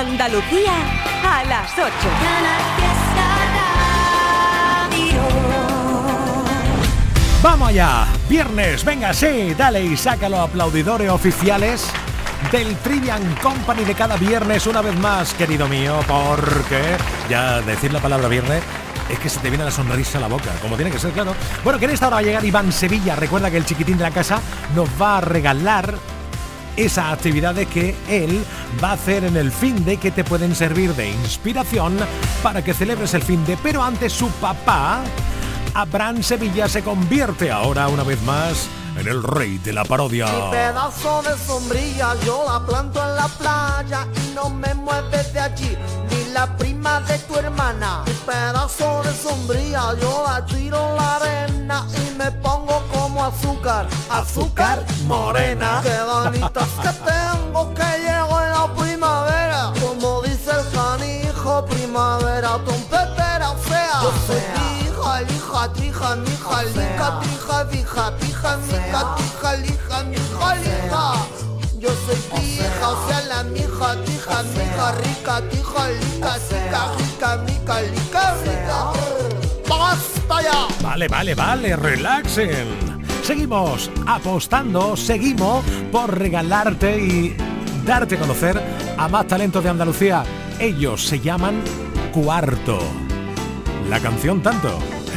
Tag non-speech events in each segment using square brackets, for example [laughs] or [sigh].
Andalucía a las 8. Vamos allá, viernes, venga, sí, dale y sácalo aplaudidores oficiales del Trivian Company de cada viernes una vez más, querido mío, porque ya decir la palabra viernes es que se te viene la sonrisa a la boca, como tiene que ser, claro. Bueno, que en esta hora va a llegar Iván Sevilla. Recuerda que el chiquitín de la casa nos va a regalar esas actividades que él va a hacer en el fin de que te pueden servir de inspiración para que celebres el fin de. Pero antes su papá, Abraham Sevilla, se convierte ahora una vez más en el rey de la parodia. Mi pedazo de sombrilla yo la planto en la playa y no me mueves de allí la prima de tu hermana. Mi pedazo de sombrilla yo la tiro la arena y me pongo como azúcar, azúcar morena. Qué ganitas que tengo que llego en la primavera, como dice el canijo, primavera trompetera fea. Yo soy hija, hija, trija, mi hija, lica, trija, vija, pija, mica, tija, lija, mi hija, lija. Yo soy pija, o sea la mija, tija, mija, rica, tija, lica, sica, rica, mica, lica, rica. ¡Basta ya! Vale, vale, vale, relaxen. Seguimos apostando, seguimos por regalarte y darte a conocer a más talentos de Andalucía. Ellos se llaman Cuarto. La canción tanto.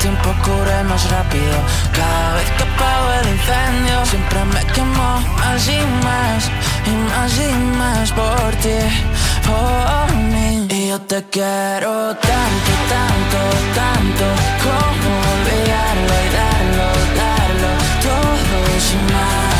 tiempo cure más rápido. Cada vez que apago el incendio, siempre me quemo más y más, y más y más por ti, por mí. Y yo te quiero tanto, tanto, tanto, como olvidarlo y darlo, darlo, todo sin más.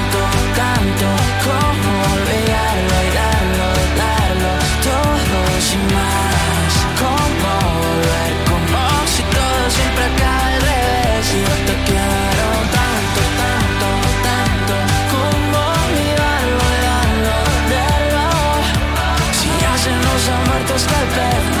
tanto Como olvidarlo y darlo, darlo Todo sin más. Como volver, como si todo siempre acaba al revés. Y yo te quiero tanto, tanto, tanto Como olvidarlo y darlo, darlo Si ya se nos ha muerto hasta el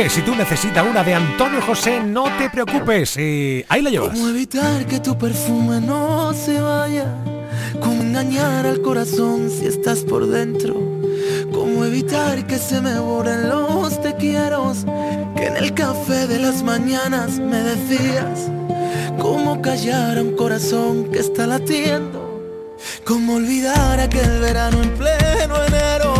Que si tú necesitas una de Antonio José, no te preocupes. Y ahí la llevas. ¿Cómo evitar que tu perfume no se vaya? ¿Cómo engañar al corazón si estás por dentro? ¿Cómo evitar que se me borren los te quiero? Que en el café de las mañanas me decías ¿Cómo callar a un corazón que está latiendo? ¿Cómo olvidar aquel verano en pleno enero?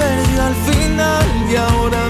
Perdió al final y ahora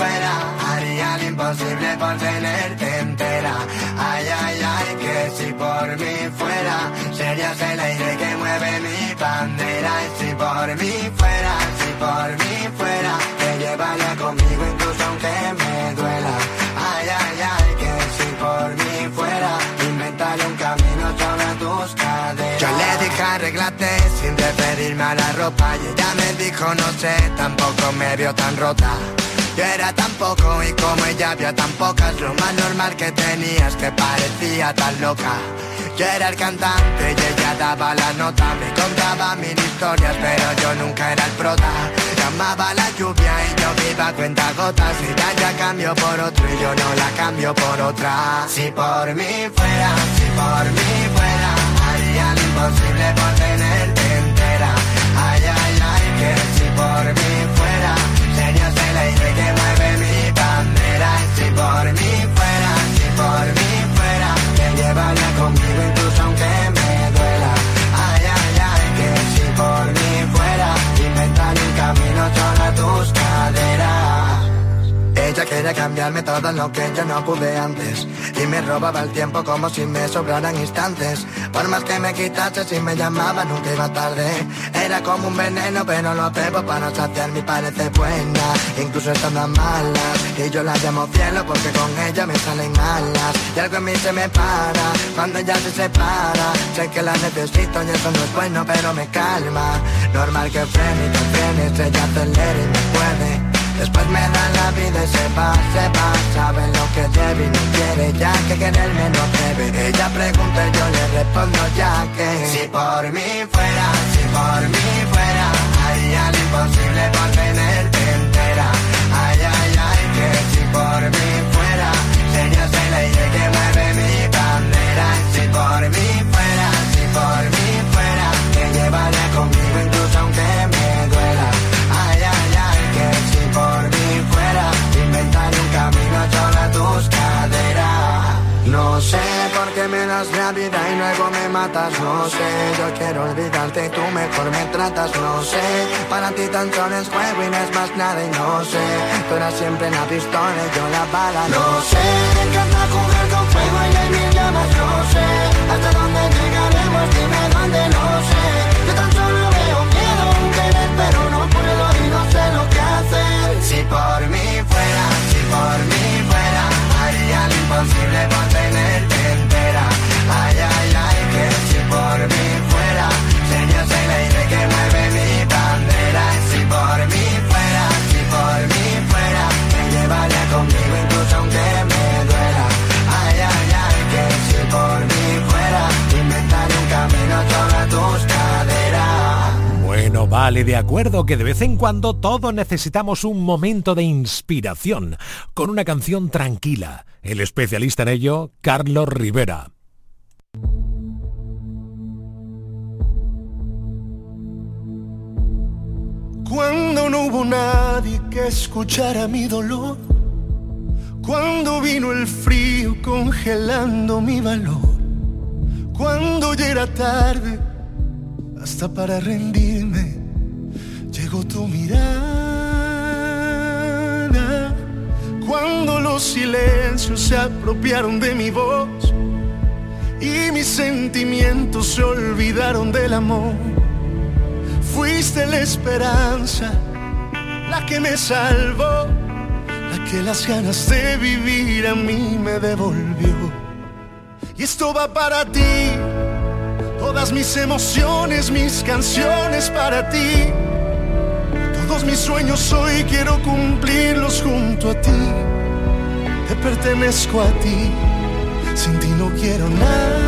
fuera, haría lo imposible por tenerte entera. Ay, ay, ay, que si por mí fuera, serías el aire que mueve mi bandera. Si por mí fuera, si por mí fuera, te llevaría conmigo incluso aunque me duela. Ay, ay, ay, que si por mí fuera, inventaría un camino sobre tus caderas. Yo le dije arreglate sin referirme a la ropa y ella me dijo no sé, tampoco me vio tan rota. Yo era tan poco y como ella había tan pocas, lo más normal que tenías que parecía tan loca. Yo era el cantante y ella daba la nota, me contaba mil historias, pero yo nunca era el prota. Llamaba la lluvia y yo iba a cuenta gotas, y ya ya cambio por otro y yo no la cambio por otra. Si por mí fuera, si por mí fuera, haría lo imposible por tenerte entera. Ay, ay, ay, que si por mí fuera, aire que mueve mi bandera. Si por mí fuera, si por mí fuera, te llevaría conmigo incluso aunque me duela. Ay, ay, ay, que si por mí fuera, inventaría un camino sobre tus caderas. Ella quería cambiarme todo lo que yo no pude antes. Y me robaba el tiempo como si me sobraran instantes. Por más que me quitase, si me llamaba nunca iba tarde. Era como un veneno, pero lo bebo para no saciar mi parece buena. Incluso estando malas. Y yo la llamo cielo porque con ella me salen alas. Y algo en mí se me para cuando ella se separa. Sé que la necesito y eso no es bueno, pero me calma. Normal que frene y que frene, ella acelera y me puede. Después me da la vida y se va, se va. Sabe lo que debe y no quiere ya que quererme no debe Ella pregunta y yo le respondo ya que Si por mí fuera, si por mí fuera Haría lo imposible por tenerte entera. Ay, ay, ay, que si por mí fuera Sería el aire que mueve mi bandera. Si por mí fuera, si por mí fuera Te llevaría conmigo No sé por qué me das la vida y luego me matas. No sé, yo quiero olvidarte y tú mejor me tratas. No sé, para ti tan solo es juego y no es más nada y no sé. Tú eras siempre la pistola y yo la bala. No sé, De acuerdo que de vez en cuando todos necesitamos un momento de inspiración con una canción tranquila. El especialista en ello, Carlos Rivera. Cuando no hubo nadie que escuchara mi dolor, cuando vino el frío congelando mi valor, cuando ya era tarde hasta para rendirme, llegó tu mirada. Cuando los silencios se apropiaron de mi voz y mis sentimientos se olvidaron del amor. Fuiste la esperanza, la que me salvó, la que las ganas de vivir a mí me devolvió. Y esto va para ti, todas mis emociones, mis canciones para ti. Todos mis sueños hoy quiero cumplirlos junto a ti. Te pertenezco a ti, sin ti no quiero nada.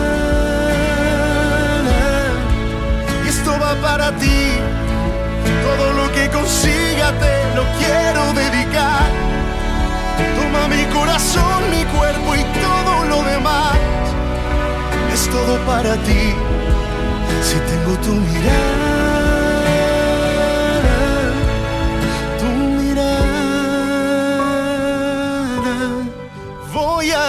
Y esto va para ti, todo lo que consiga te lo quiero dedicar. Toma mi corazón, mi cuerpo y todo lo demás. Es todo para ti, si tengo tu mirada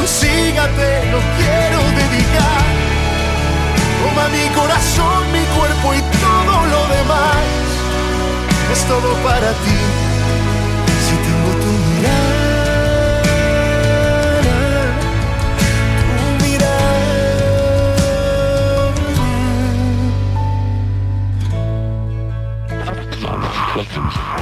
Todo lo quiero dedicar. Toma mi corazón, mi cuerpo y todo lo demás. Es todo para ti, si tengo tu mirada. tu Canal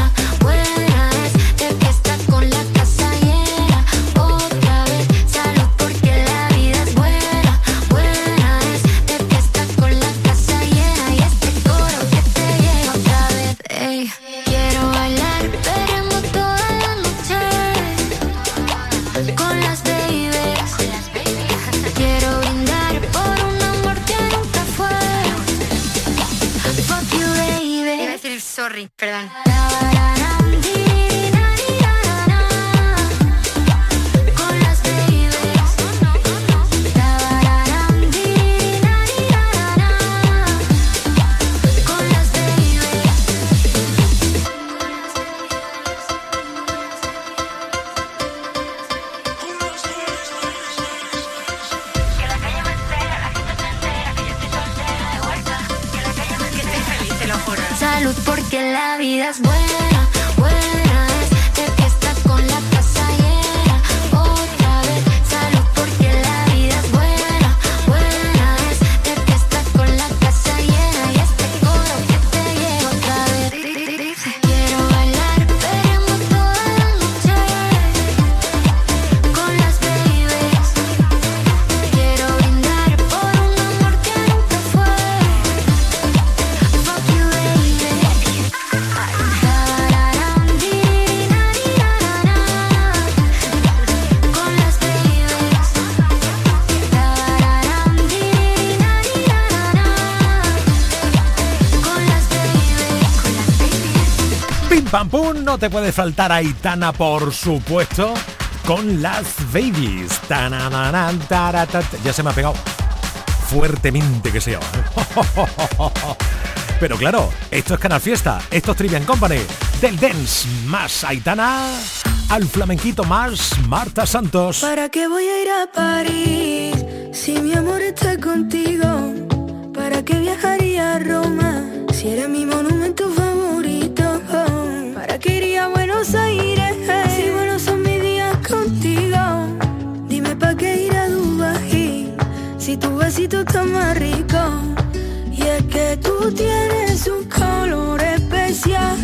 No te puede faltar Aitana, por supuesto, con las babies. Ya se me ha pegado fuertemente que sea. [laughs] Pero claro, esto es Canal Fiesta, esto es Trivian Company, del dance más Aitana, al flamenquito más Marta Santos. ¿Para qué voy a ir a París si mi amor está contigo? ¿Para qué viajaría a Roma si eres mi monumento favorito? ¿Para qué iría a Buenos Aires si buenos son mis días contigo? Dime para qué ir a Dubai si tu besito está más rico. Y es que tú tienes un color especial.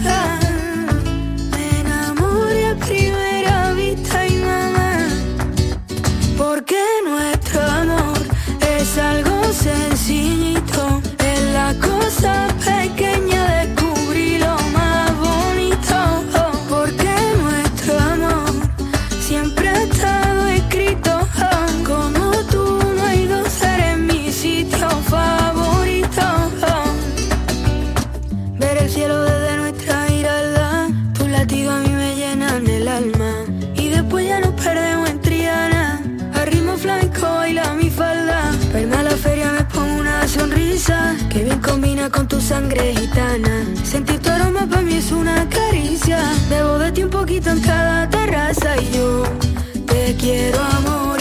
Con tu sangre gitana. Sentir tu aroma para mí es una caricia. Debo de ti un poquito en cada terraza y yo te quiero amor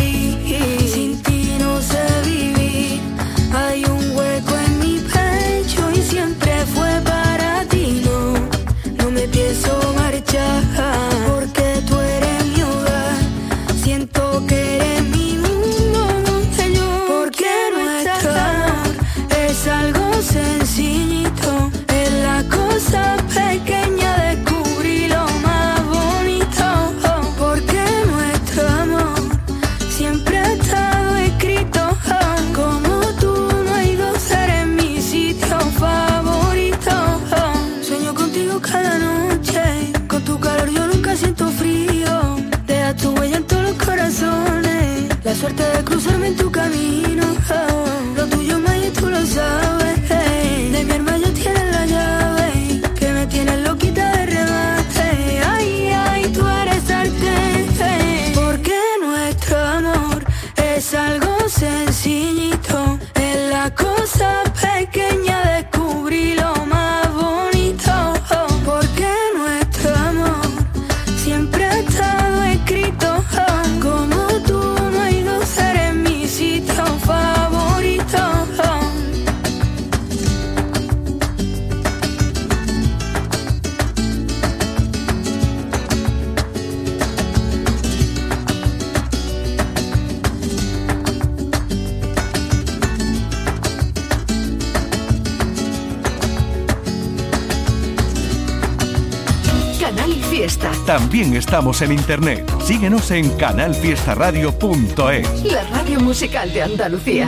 También estamos en internet. Síguenos en canalfiestaradio.es. La radio musical de Andalucía.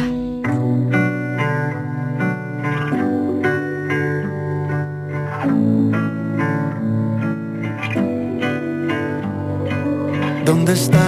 ¿Dónde está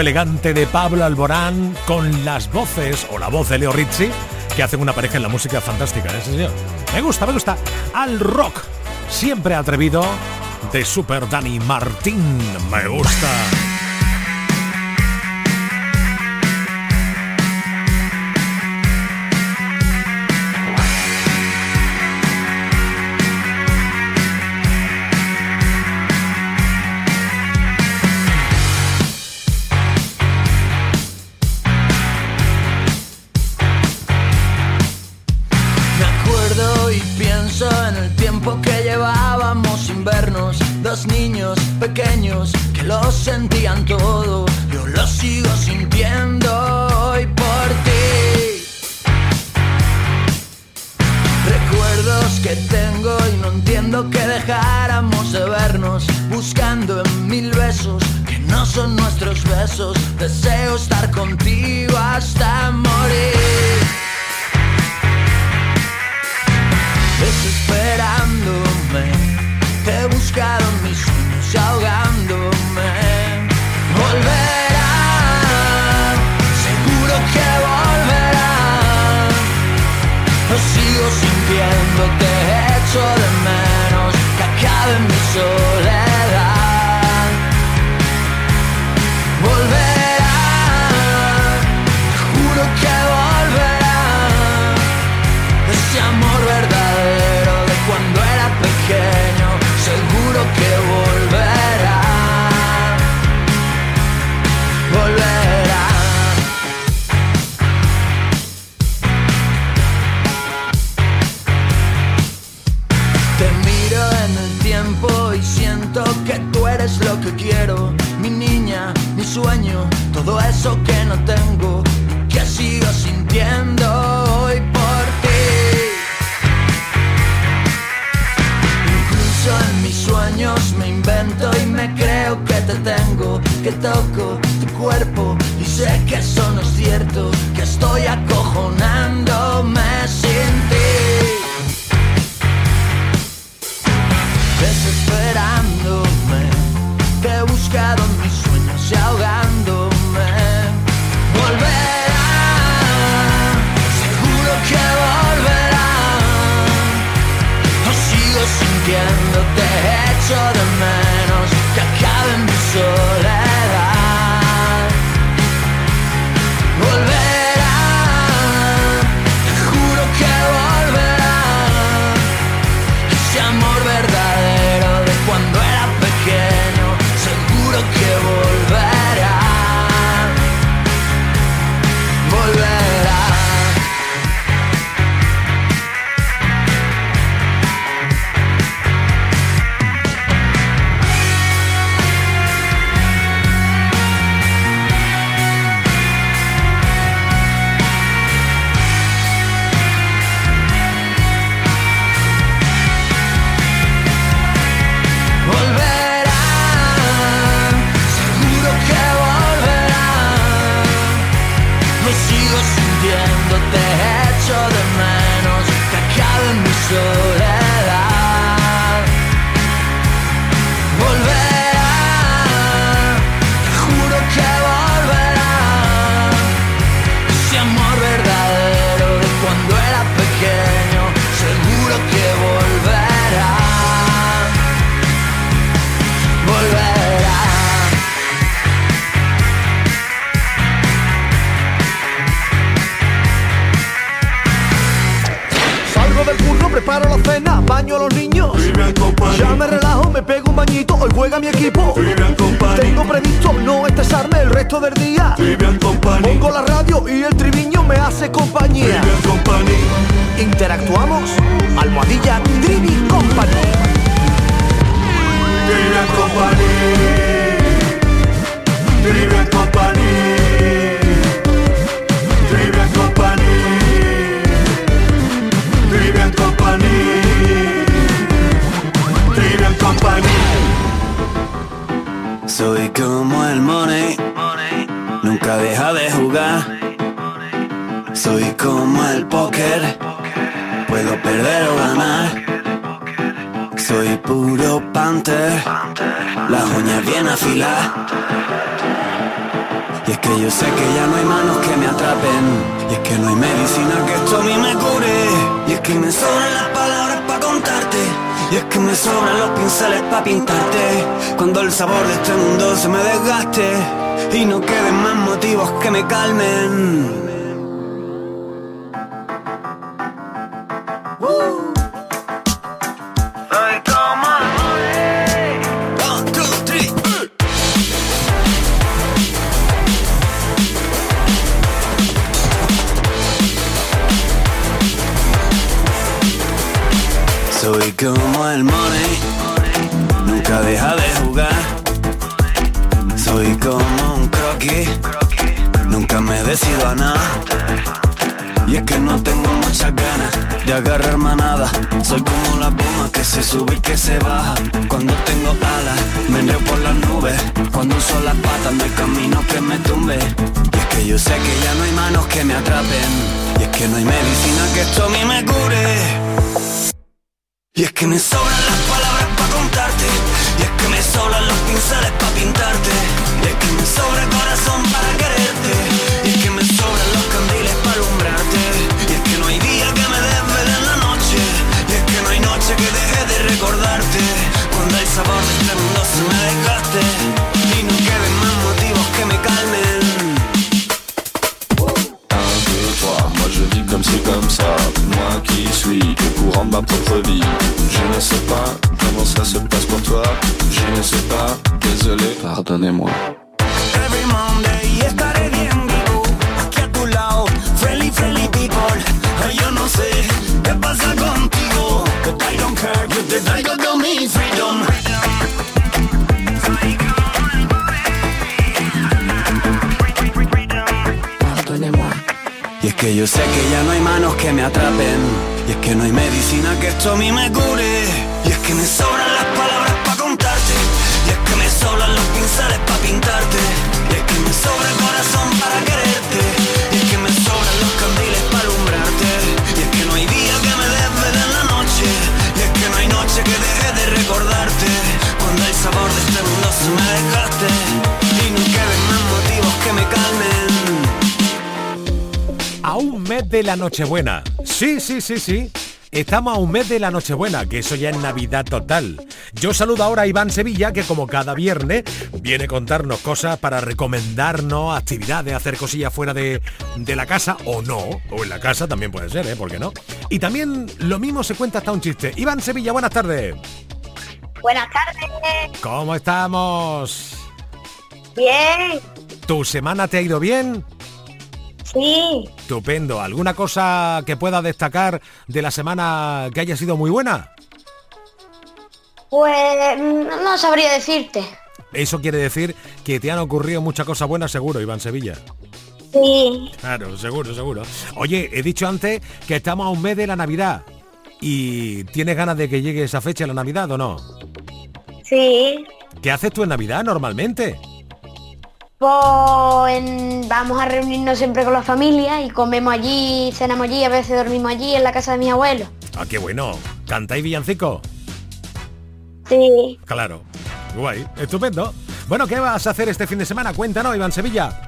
elegante de Pablo Alborán con las voces o la voz de Leo Rizzi que hacen una pareja en la música fantástica, ¿eh, Me gusta, me gusta. Al rock, siempre atrevido, de Super Dani Martín. Me gusta. palabras para contarte. Y es que me sobran los pinceles para pintarte. Cuando el sabor de este mundo se me desgaste. Y no queden más motivos que me calmen. el money, nunca deja de jugar. Soy como un croquis, nunca me decido a nada. Y es que no tengo muchas ganas de agarrar manada. Soy como la pluma que se sube y que se baja. Cuando tengo alas, me enreo por las nubes. Cuando uso las patas, no hay camino que me tumbe. Y es que yo sé que ya no hay manos que me atrapen. Y es que no hay medicina que esto a me cure. Y es que me sobran las palabras para contarte, y es que me sobran los pinceles para pintarte, y es que me sobra el corazón para quererte, y es que me sobran los candiles para alumbrarte, y es que no hay día que me desvele en la noche, y es que no hay noche que deje de recordarte, cuando el sabor de este mundo se me desgaste. Ma propre vie. Je ne sais pas comment ça se passe pour toi. Je ne sais pas, désolé, pardonnez-moi que yo sé que ya no hay manos que me atrapen. Y es que no hay medicina que esto a mí me cure. Y es que me sobran las palabras para contarte. Y es que me sobran los pinceles para pintarte. Y es que me sobra el corazón para quererte. Y es que me sobran los candiles para alumbrarte. Y es que no hay día que me desvele en la noche. Y es que no hay noche que deje de recordarte. Cuando el sabor de este mundo se me dejaste un mes de la Nochebuena. Sí, sí, sí, sí. Estamos a un mes de la Nochebuena, que eso ya es Navidad total. Yo saludo ahora a Iván Sevilla, que como cada viernes viene a contarnos cosas para recomendarnos actividades, hacer cosillas fuera de, de la casa, o no, o en la casa también puede ser, ¿eh? ¿Por qué no? Y también lo mismo se cuenta hasta un chiste. Iván Sevilla, buenas tardes. Buenas tardes. ¿Cómo estamos? Bien. ¿Tu semana te ha ido bien? Sí. Estupendo. ¿Alguna cosa que pueda destacar de la semana que haya sido muy buena? Pues mm, no sabría decirte. Eso quiere decir que te han ocurrido muchas cosas buenas seguro, Iván Sevilla. Sí. Claro, seguro, seguro. Oye, he dicho antes que estamos a un mes de la Navidad. ¿Y tienes ganas de que llegue esa fecha, la Navidad, o no? Sí. ¿Qué haces tú en Navidad normalmente? Pues en- vamos a reunirnos siempre con la familia y comemos allí, cenamos allí, a veces dormimos allí en la casa de mis abuelos. Ah, qué bueno. ¿Cantáis villancico? Sí. Claro. Guay. Estupendo. Bueno, ¿qué vas a hacer este fin de semana? Cuéntanos, Iván Sevilla.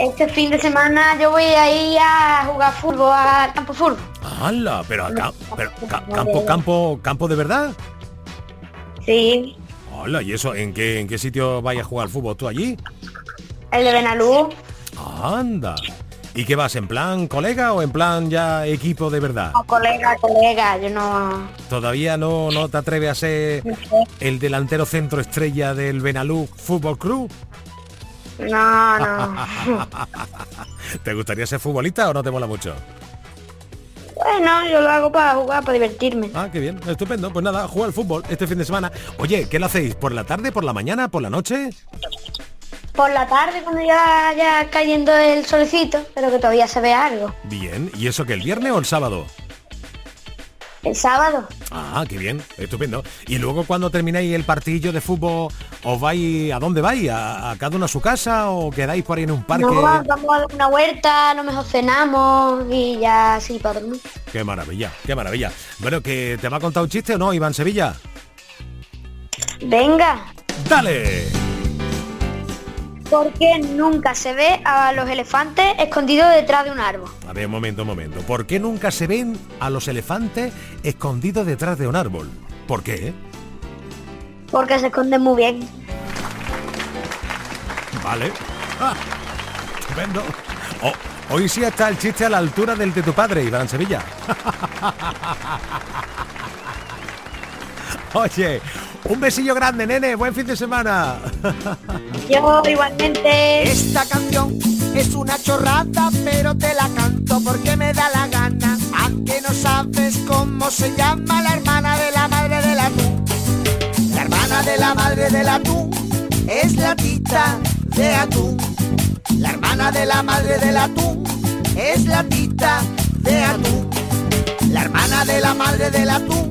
Este fin de semana yo voy a ir a jugar fútbol al campo fútbol. ¡Hala! Pero acá, pero ca- campo, campo, campo de verdad. Sí. Hola, ¿y eso en qué en qué sitio vayas a jugar al fútbol tú allí? El de Benalú. Anda. ¿Y qué vas en plan colega o en plan ya equipo de verdad? No, colega, colega, yo no... Todavía no no te atreves a ser el delantero centro estrella del Benalú Fútbol Club. No, no. [laughs] ¿Te gustaría ser futbolista o no te mola mucho? Bueno, yo lo hago para jugar, para divertirme. Ah, qué bien, estupendo. Pues nada, juega al fútbol este fin de semana. Oye, ¿qué lo hacéis? ¿Por la tarde, por la mañana, por la noche? Por la tarde, cuando ya, ya cayendo el solecito, pero que todavía se ve algo. Bien, ¿y eso que el viernes o el sábado? El sábado. Ah, qué bien, estupendo. Y luego cuando termináis el partidillo de fútbol, ¿os vais a dónde vais? ¿A, a cada uno a su casa o quedáis por ahí en un parque? No, vamos a dar una huerta, a lo mejor cenamos y ya así para dormir. Qué maravilla, qué maravilla. Bueno, ¿que te va a contar un chiste o no, Iván Sevilla? Venga, ¡Dale! ¿Por qué nunca se ve a los elefantes escondidos detrás de un árbol? A ver, un momento, un momento. ¿Por qué nunca se ven a los elefantes escondidos detrás de un árbol? ¿Por qué? Porque se esconden muy bien. Vale. Ah, estupendo. Oh, hoy sí está el chiste a la altura del de tu padre, Iván Sevilla. [laughs] [laughs] Oye, un besillo grande, nene. Buen fin de semana. Yo igualmente. Esta canción es una chorrada, pero te la canto porque me da la gana. Aunque no sabes cómo se llama la hermana de la madre del atún. La hermana de la madre del atún es la tita de atún. La hermana de la madre del atún es la tita de atún. La hermana de la madre del atún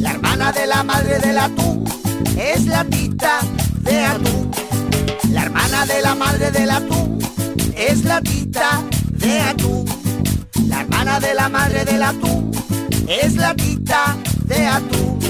La hermana de la madre del atún es la tita de atún. La hermana de la madre del atún es la tita de atún. La hermana de la madre del atún es la tita de atún.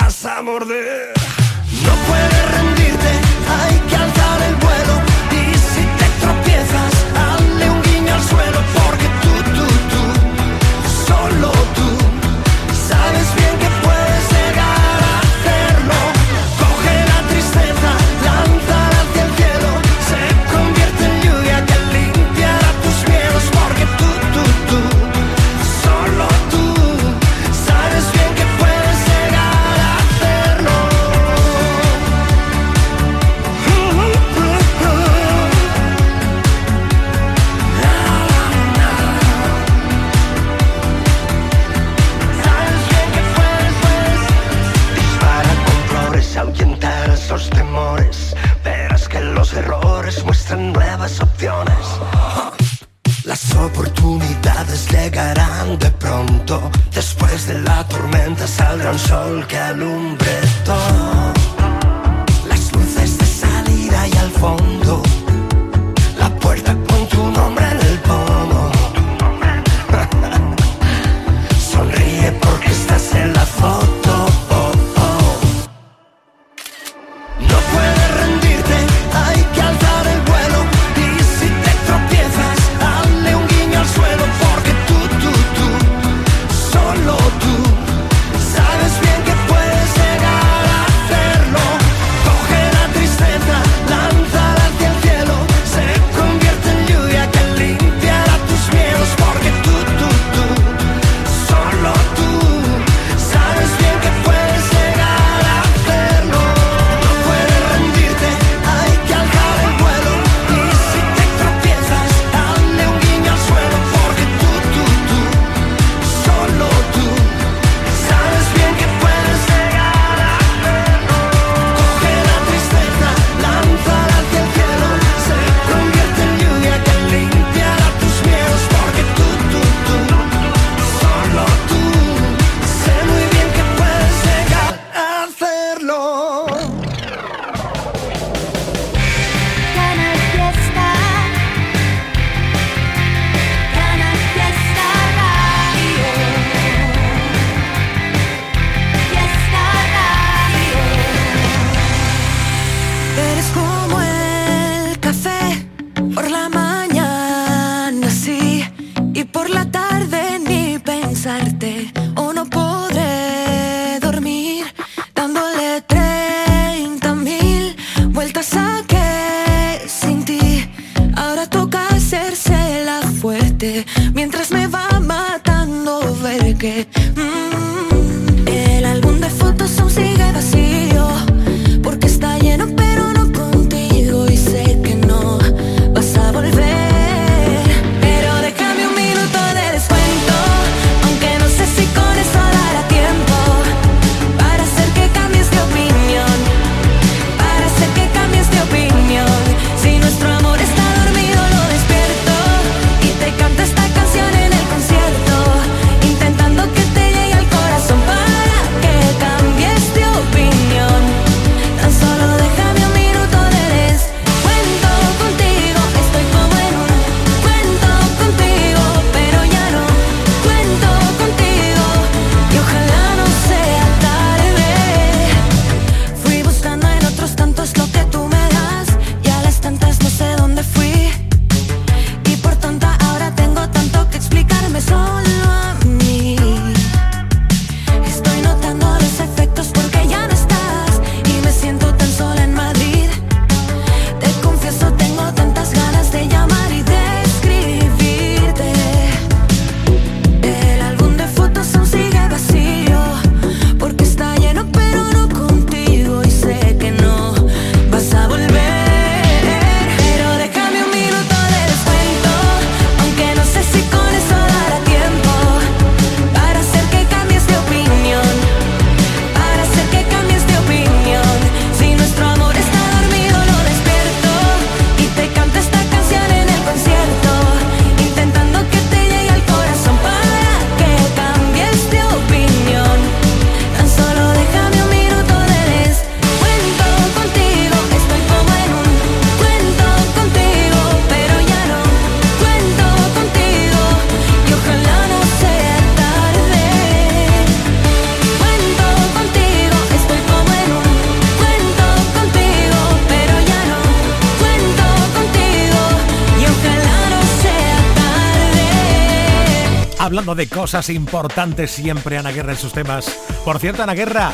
Vas a morder. De cosas importantes siempre Ana Guerra en sus temas. Por cierto, Ana Guerra,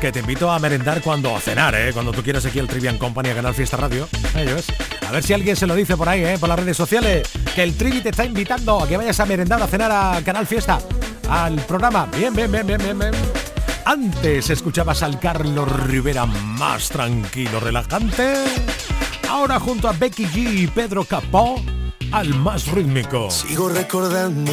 que te invito a merendar cuando a cenar, ¿eh? cuando tú quieras aquí el Trivian Company a Canal Fiesta Radio. Ellos. A ver si alguien se lo dice por ahí, ¿eh? por las redes sociales, que el Trivi te está invitando a que vayas a merendar a cenar a Canal Fiesta, al programa. Bien, bien, bien, bien, bien, bien. Antes escuchabas al Carlos Rivera más tranquilo, relajante. Ahora junto a Becky G y Pedro Capó al más rítmico. Sigo recordando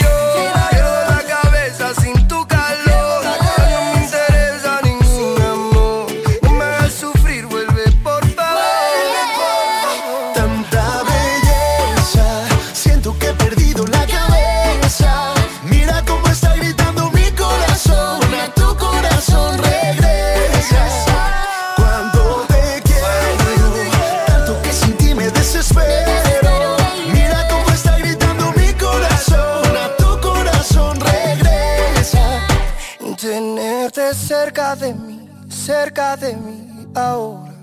Cerca de mí, cerca de mí ahora.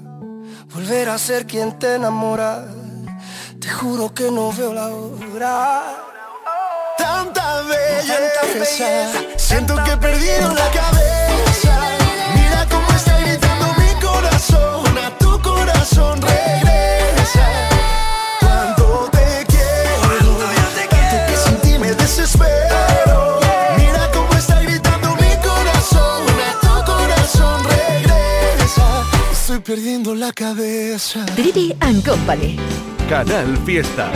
Volver a ser quien te enamora. Te juro que no veo la hora. Tanta belleza, siento que he perdido la cabeza. Perdiendo la cabeza. Trivi and Company. Canal Fiesta.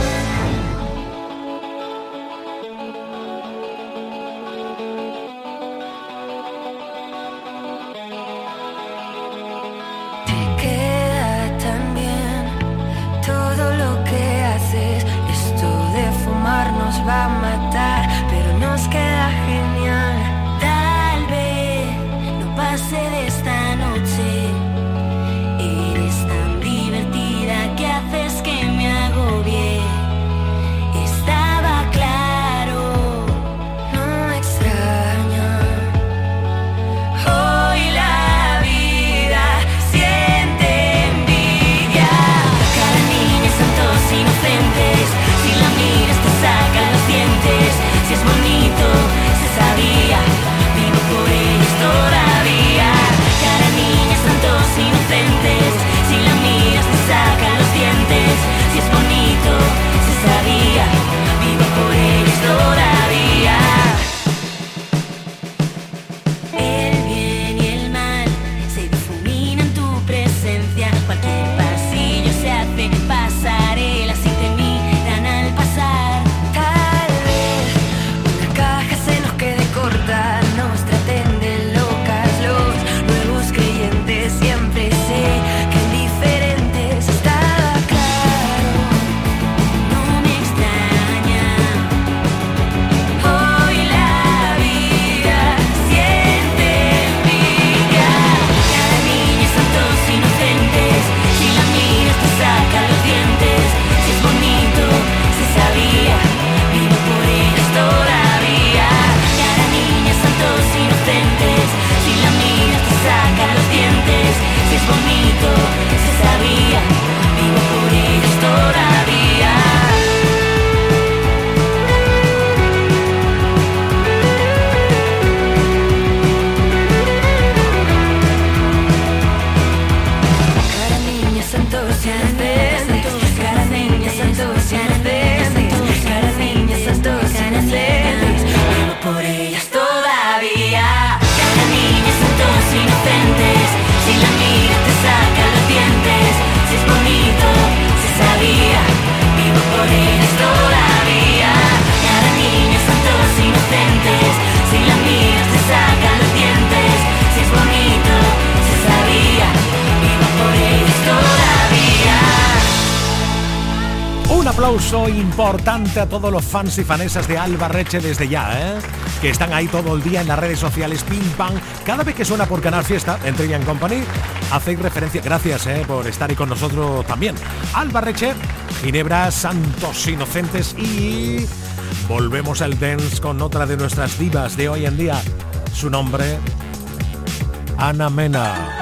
A todos los fans y fanesas de Alba Reche desde ya, ¿eh? que están ahí todo el día en las redes sociales, pim pam. Cada vez que suena por Canal Fiesta en Trivian Company, hacéis referencia. Gracias ¿eh? por estar ahí con nosotros también. Alba Reche, Ginebra, Santos Inocentes y volvemos al dance con otra de nuestras divas de hoy en día. Su nombre, Ana Mena.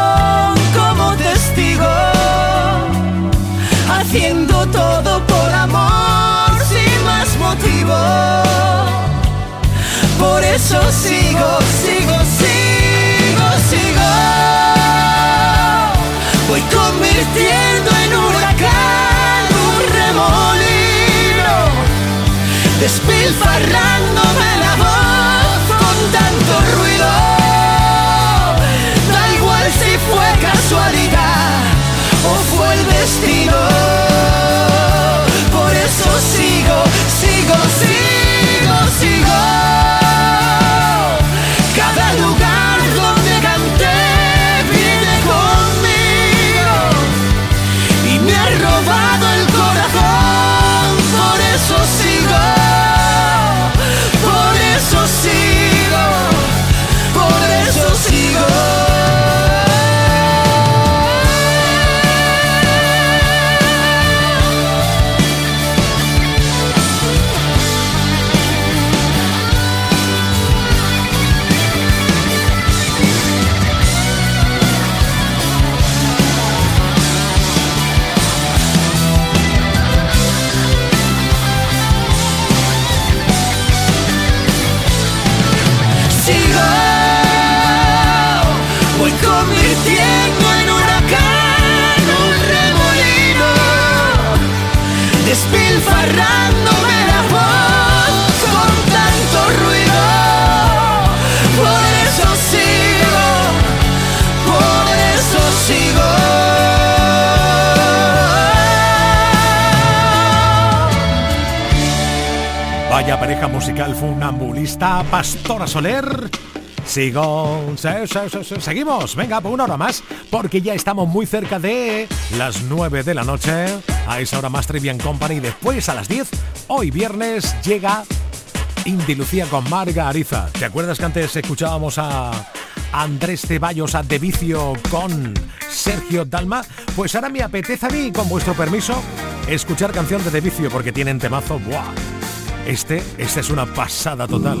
Haciendo todo por amor sin más motivo. Por eso sigo, sigo, sigo, sigo. Voy convirtiendo en huracán un remolino, despilfarrándome la voz con tanto ruido. Da igual si fue casualidad fue el destino. Por eso sigo, sigo, sigo, Soler. Sigo, se- se- se- se- seguimos, venga, por una hora más, porque ya estamos muy cerca de las 9 de la noche. A esa hora más Trivian Company. Después a las 10, hoy viernes, llega Indy Lucía con Marga Ariza. ¿Te acuerdas que antes escuchábamos a Andrés Ceballos a De Vicio con Sergio Dalma? Pues ahora me apetece a mí, con vuestro permiso, escuchar canción de De Vicio porque tienen temazo. ¡Buah! Este, este es una pasada total.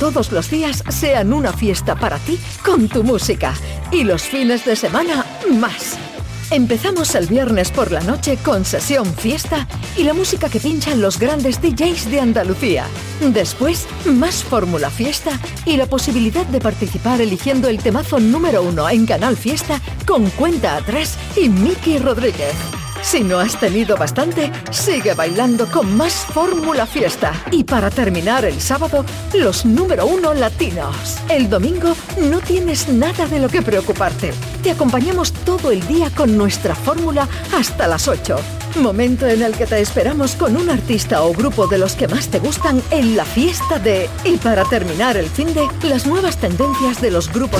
Todos los días sean una fiesta para ti con tu música y los fines de semana más. Empezamos el viernes por la noche con sesión fiesta y la música que pinchan los grandes DJs de Andalucía. Después, más fórmula fiesta y la posibilidad de participar eligiendo el temazo número uno en Canal Fiesta con cuenta atrás y Miki Rodríguez. Si no has tenido bastante, sigue bailando con más Fórmula Fiesta. Y para terminar el sábado, los número uno latinos. El domingo no tienes nada de lo que preocuparte. Te acompañamos todo el día con nuestra fórmula hasta las 8. Momento en el que te esperamos con un artista o grupo de los que más te gustan en la fiesta de... Y para terminar el fin de, las nuevas tendencias de los grupos